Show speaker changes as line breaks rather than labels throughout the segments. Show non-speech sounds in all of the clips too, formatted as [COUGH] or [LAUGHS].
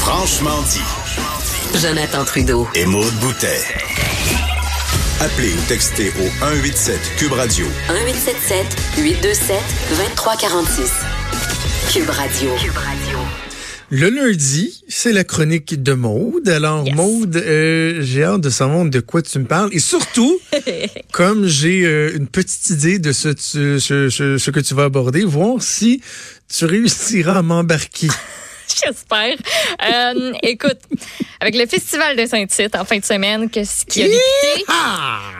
Franchement dit.
Jonathan Trudeau.
Et Maude Boutet. Appelez ou textez au 187 Cube Radio.
1877 827 2346. Cube Radio. Cube Radio.
Le lundi, c'est la chronique de Maude. Alors,
Yes.
Maude, euh, j'ai hâte de savoir de quoi tu me parles. Et surtout, [LAUGHS] comme j'ai euh, une petite idée de ce, tu- ce, ce- ce que tu vas aborder, voir si tu réussiras à m'embarquer. [LAUGHS] [LAUGHS]
J'espère. Euh, écoute, avec le Festival de Saint-Tite en fin de semaine, que, qui a débuté,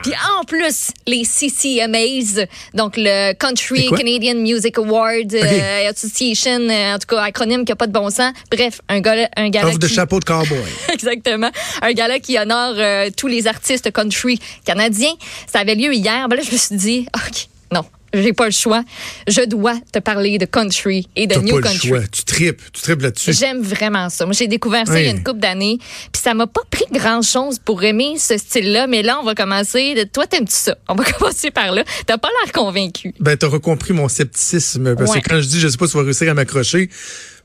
puis en plus, les CCMAs, donc le Country? Canadian Music Award euh, Association, euh, en tout cas, acronyme qui n'a pas de bon sens. Bref, un gala, un gala
Offre de chapeau de cowboy. [LAUGHS]
Exactement. Un gala qui honore tous les artistes country canadiens. Ça avait lieu hier. Ben là, je me suis dit, OK, j'ai pas le choix. Je dois te parler de country et de new
pas
country.
le choix. Tu tripes. Tu tripes là-dessus.
J'aime vraiment ça. Moi, j'ai découvert ça il y a une couple d'années, puis ça m'a pas pris grand-chose pour aimer ce style-là, mais là, on va commencer. de- Toi, t'aimes-tu ça? On va [LAUGHS] commencer par là. T'as pas l'air convaincu.
Ben, t'auras compris mon scepticisme. Parce
Ouais.
que quand je dis, je sais pas si tu vas réussir à m'accrocher,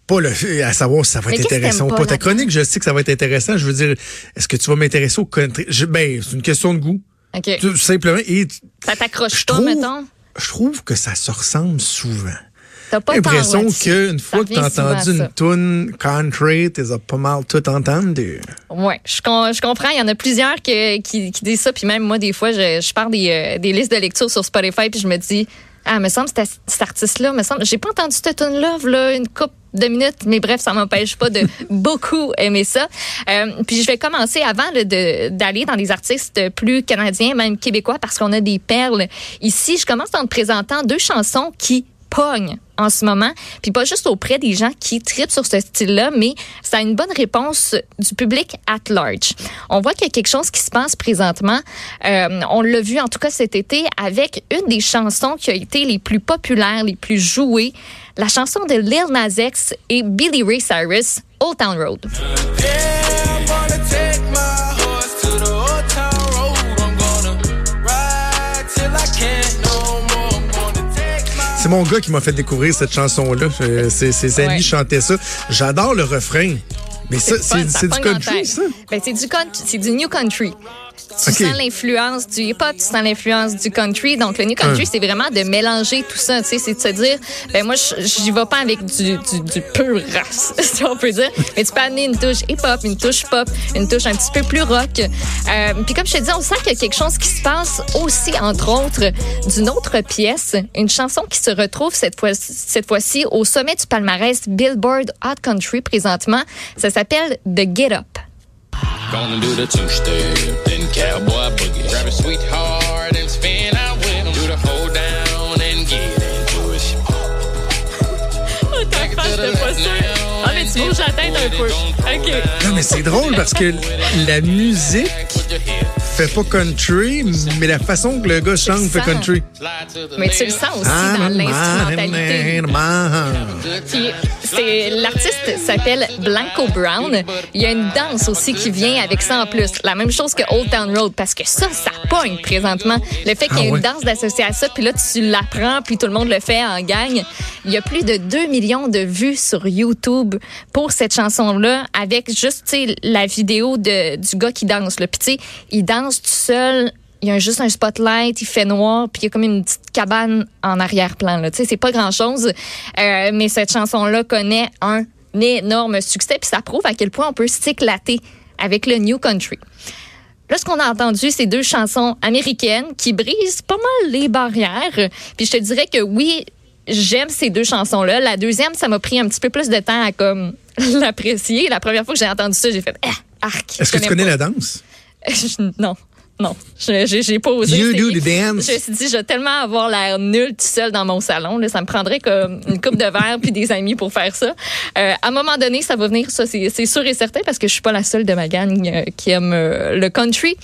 pas le, à savoir si ça va
Mais
être intéressant ou pas.
pas
Ta chronique, je sais que ça va être intéressant. Je veux dire, est-ce que tu vas m'intéresser au country? Je- ben, c'est une question de goût.
OK.
Tout simplement. Et
Ça t'accroche pas, mettons?
Je trouve que ça se ressemble souvent.
T'as pas
l'impression qu'une fois que t'as entendu une tune country, t'es pas mal tout entendu.
Ouais, je, com- je comprends. Il y en a plusieurs que- qui, qui disent ça. Puis même moi, des fois, je, je pars des, euh, des listes de lecture sur Spotify puis je me dis, ah, me semble cet, artiste-là, me semble, j'ai pas entendu cette tune là là, une coupe de minutes, mais bref, ça m'empêche pas de [LAUGHS] beaucoup aimer ça. Euh, puis je vais commencer avant là, de- d'aller dans des artistes plus canadiens, même québécois, parce qu'on a des perles ici. Je commence en te présentant deux chansons qui pognent en ce moment, puis pas juste auprès des gens qui tripent sur ce style-là, mais ça a une bonne réponse du public at large. On voit qu'il y a quelque chose qui se passe présentement. Euh, on l'a vu en tout cas cet été avec une des chansons qui a été les plus populaires, les plus jouées, la chanson de Lil Nas X et Billy Ray Cyrus, Old Town Road.
C'est mon gars qui m'a fait découvrir cette chanson-là. Euh, Ses, ses amis
Ouais.
chantaient ça. J'adore le refrain. Mais ça, c'est du country, ça?
Ben, c'est du c'est du new country. Tu sens l'influence du hip-hop, tu sens l'influence du country. Donc, le new country, c'est vraiment de mélanger tout ça. Tu sais, c'est de se dire, ben moi, j'y vais pas avec du, du, du pur race, [LAUGHS] si on peut dire. Mais tu peux amener une touche hip-hop, une touche pop, une touche un petit peu plus rock. Euh, Puis comme je te dis, on sent qu'il y a quelque chose qui se passe aussi, entre autres, d'une autre pièce, une chanson qui se retrouve cette fois cette fois-ci au sommet du palmarès Billboard Hot Country présentement. Ça s'appelle The Get Up.
Gonna do the two-step, then cowboy boogie. Grab a sweetheart and spin out with him. Do the hold down and get into it. [LAUGHS]
Ah, mais tu bouges la tête un peu. OK.
Non, mais c'est drôle parce que la musique fait pas country, mais la façon que le gars chante fait
sens.
country.
Mais tu le sens aussi
Ah,
dans l'instrumentalité. C'est l'artiste s'appelle Blanco Brown. Il y a une danse aussi qui vient avec ça en plus. La même chose que Old Town Road parce que ça, ça pogne présentement. Le fait qu'il y ait
Ah
une danse d'associée à ça, puis là tu l'apprends, puis tout le monde le fait en gang. Il y a plus de 2 millions de vues sur YouTube pour cette chanson-là avec juste la vidéo de, du gars qui danse. Là. Puis tu sais, il danse tout seul. Il y a juste un spotlight, il fait noir, puis il y a comme une petite cabane en arrière-plan. Tu sais, c'est pas grand-chose, euh, mais cette chanson-là connaît un énorme succès, puis ça prouve à quel point on peut s'éclater avec le New Country. Là, ce qu'on a entendu, c'est deux chansons américaines qui brisent pas mal les barrières. Puis je te dirais que oui, j'aime ces deux chansons-là. La deuxième, ça m'a pris un petit peu plus de temps à comme [LAUGHS] l'apprécier. La première fois que j'ai entendu ça, j'ai fait ah, arc.
Est-ce que tu connais
pas.
la danse? [LAUGHS]
Non. Non, j'ai pas osé.
You do the dance.
Je me suis dit, je vais tellement avoir l'air nul tout seul dans mon salon. Là, ça me prendrait comme une coupe de verre puis des amis pour faire ça. Euh, à un moment donné, ça va venir, ça, c'est sûr et certain, parce que je suis pas la seule de ma gang euh, qui aime euh, le country.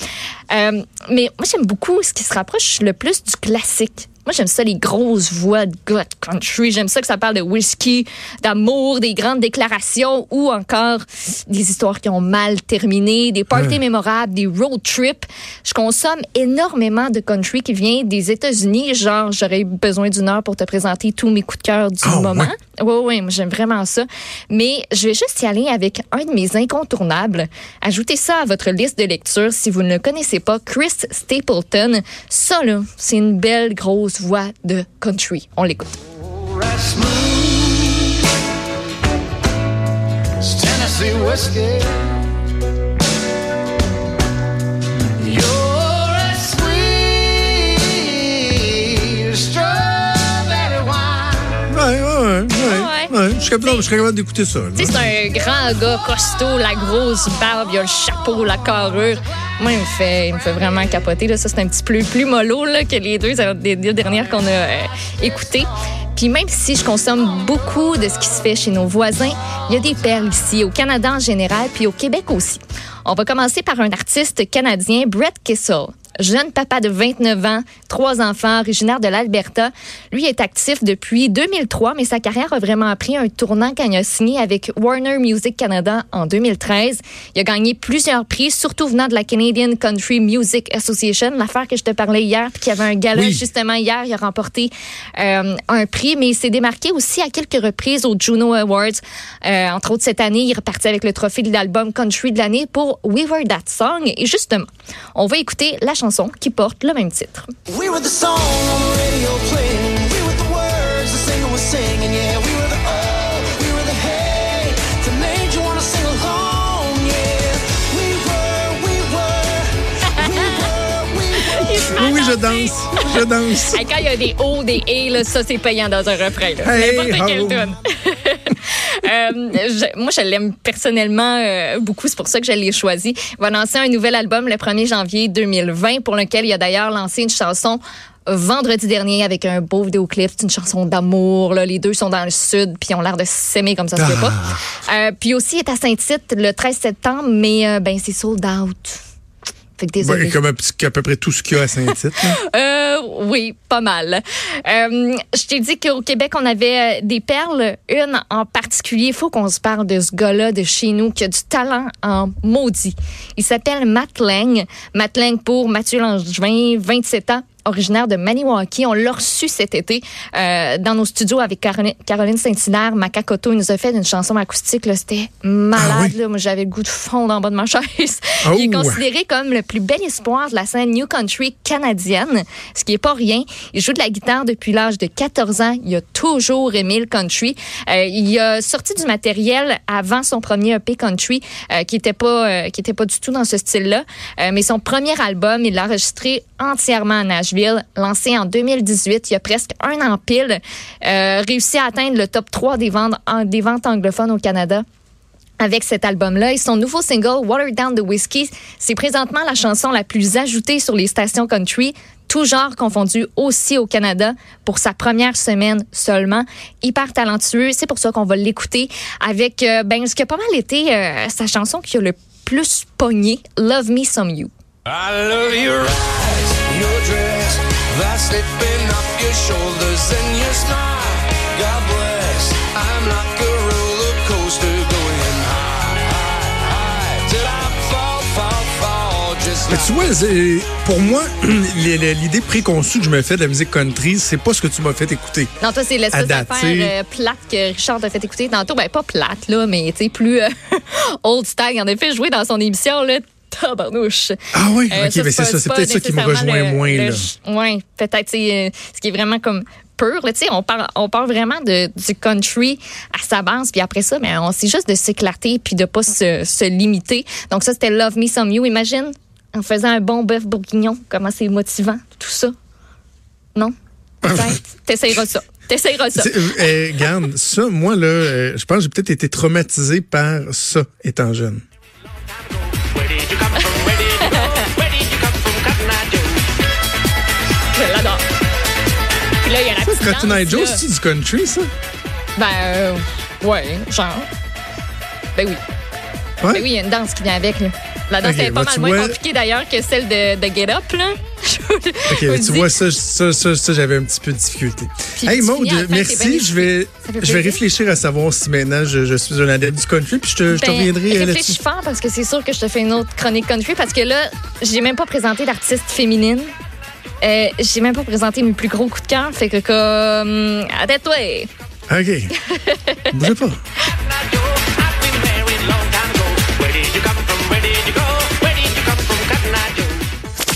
Mais moi, j'aime beaucoup ce qui se rapproche le plus du classique Moi, j'aime ça, les grosses voix de de country. J'aime ça que ça parle de whisky, d'amour, des grandes déclarations ou encore des histoires qui ont mal terminé, des parties mémorables, des road trips. Je consomme énormément de country qui vient des États-Unis. Genre, j'aurais besoin d'une heure pour te présenter tous mes coups de cœur du
Ah,
moment.
ouais?
Oui, oui, moi j'aime vraiment ça. Mais je vais juste y aller avec un de mes incontournables. Ajoutez ça à votre liste de lecture si vous ne le connaissez pas. Chris Stapleton. Ça, là, c'est une belle grosse voix de country. On l'écoute.
Je serais capable d'écouter ça. là.
Tu sais, c'est un grand gars costaud, la grosse barbe, il a le chapeau, la carrure. Moi, il me fait, il me fait vraiment capoter. Là. Ça, c'est un petit peu plus mollo là, que les deux, deux dernières qu'on a euh, écoutées. Puis même si je consomme beaucoup de ce qui se fait chez nos voisins, il y a des perles ici, au Canada en général, puis au Québec aussi. On va commencer par un artiste canadien, Brett Kissel. Jeune papa de 29 ans, trois enfants, originaire de l'Alberta. Lui est actif depuis 2003, mais sa carrière a vraiment pris un tournant quand il a signé avec Warner Music Canada en 2013. Il a gagné plusieurs prix, surtout venant de la Canadian Country Music Association, l'affaire que je te parlais hier, puis qu'il y avait un gala
Oui.
justement hier. Il a remporté euh, un prix, mais il s'est démarqué aussi à quelques reprises aux Juno Awards. Euh, entre autres, cette année, il est reparti avec le trophée de l'album Country de l'année pour We Were That Song. Et justement, on va écouter la chanson qui porte le même titre.
We were the song.
Oui, oui, je danse. Je danse.
Hey, quand il y a des hauts, des et, là, ça, c'est payant dans un refrain. là.
Hey,
N'importe quelle
oh.
Euh, je- moi, je l'aime personnellement euh, beaucoup. C'est pour ça que je l'ai choisi. Il va lancer un nouvel album le 1er janvier 2020 pour lequel il a d'ailleurs lancé une chanson vendredi dernier avec un beau vidéoclip. C'est une chanson d'amour. là. Les deux sont dans le sud puis ils ont l'air de s'aimer comme ça se fait pas. Euh, puis aussi, il est à Saint-Tite le 13 septembre, mais euh, ben c'est sold out. Fait que désolé.
Ouais, comme à peu près tout ce qu'il y a à Saint-Tite. [LAUGHS]
Euh, oui, pas mal. Euh, je t'ai dit qu'au Québec, on avait euh, des perles. Une en particulier, il faut qu'on se parle de ce gars-là de chez nous qui a du talent en maudit. Il s'appelle Matt Lang. Matt Lang pour Mathieu Langevin, 27 ans originaire de Maniwaki. On l'a reçu cet été euh, dans nos studios avec Caroline, Caroline Saint-Hilaire. Makakoto, il nous a fait une chanson acoustique. là. C'était malade.
Ah oui?
là. Moi, j'avais le goût de fondre en bas de ma [LAUGHS] chaise.
Oh!
Il est considéré comme le plus bel espoir de la scène New Country canadienne, ce qui est pas rien. Il joue de la guitare depuis l'âge de 14 ans. Il a toujours aimé le country. Euh, il a sorti du matériel avant son premier EP country, euh, qui était pas euh, qui était pas du tout dans ce style-là. Euh, mais son premier album, il l'a enregistré entièrement à Nashville, lancé en 2018. Il y a presque un an pile, euh, réussi à atteindre le top 3 des ventes, en- des ventes anglophones au Canada avec cet album-là. Et son nouveau single, Water Down the Whiskey, c'est présentement la chanson la plus ajoutée sur les stations country, tout genre confondu aussi au Canada, pour sa première semaine seulement. Hyper talentueux, c'est pour ça qu'on va l'écouter avec euh, ben, ce qui a pas mal été euh, sa chanson qui a le plus pogné, Love Me Some You.
I love eyes, your dress, that slipping up your shoulders and your smile. God bless. I'm like a roller coaster going high, high, high till I fall, fall, fall. Just
Mais
like
tu vois, pour moi, [CLEARS THROAT] l'idée préconçue que je me fais de la musique country, c'est pas ce que tu m'as fait écouter.
Non, toi, c'est l'espèce d'affaire euh, plate que Richard t'a fait écouter tantôt. Ben, pas plate, là, mais tu sais, plus euh, [LAUGHS] old style. Il en a fait jouer dans son émission, là. Tabarnouche.
Ah oui?
Euh,
ok, mais c'est ça, c'est peut-être ça qui me rejoint moins. là.
Oui, peut-être, c'est euh, ce qui est vraiment comme pur. là. Tu sais, on parle, on parle vraiment de, du country à sa base, puis après ça, mais on c'est juste de s'éclater puis de pas se, se limiter. Donc ça, c'était Love Me Some You. Imagine, en faisant un bon bœuf bourguignon, comment c'est motivant, tout ça. Non? [LAUGHS] Peut-être. T'essayeras ça. T'essayeras ça.
Euh, euh, regarde, ça, moi, là, euh, je pense que j'ai peut-être été traumatisé par ça, étant jeune.
Joe,
c'est du country, ça?
Ben, euh, ouais, genre. Ben oui.
Ouais.
Ben oui, il y a une danse qui vient avec, là. La danse est pas
bah,
mal moins
vois-
compliquée d'ailleurs que celle de, de Get Up, là. [LAUGHS]
OK,
Je
tu
dis.
vois, ça, ça, ça, ça, j'avais un petit peu de difficulté.
Puis
hey, Maud, merci. Je vais, je vais réfléchir à savoir si maintenant je, je suis un adepte du country, puis je te, je te
Ben,
reviendrai euh, là-dessus.
fort parce que c'est sûr que je te fais une autre chronique country parce que là, j'ai même pas présenté d'artiste féminine. Euh, j'ai même pas présenté mes plus gros coups de cœur. Fait que comme. À toi
OK. [LAUGHS] Bougez pas.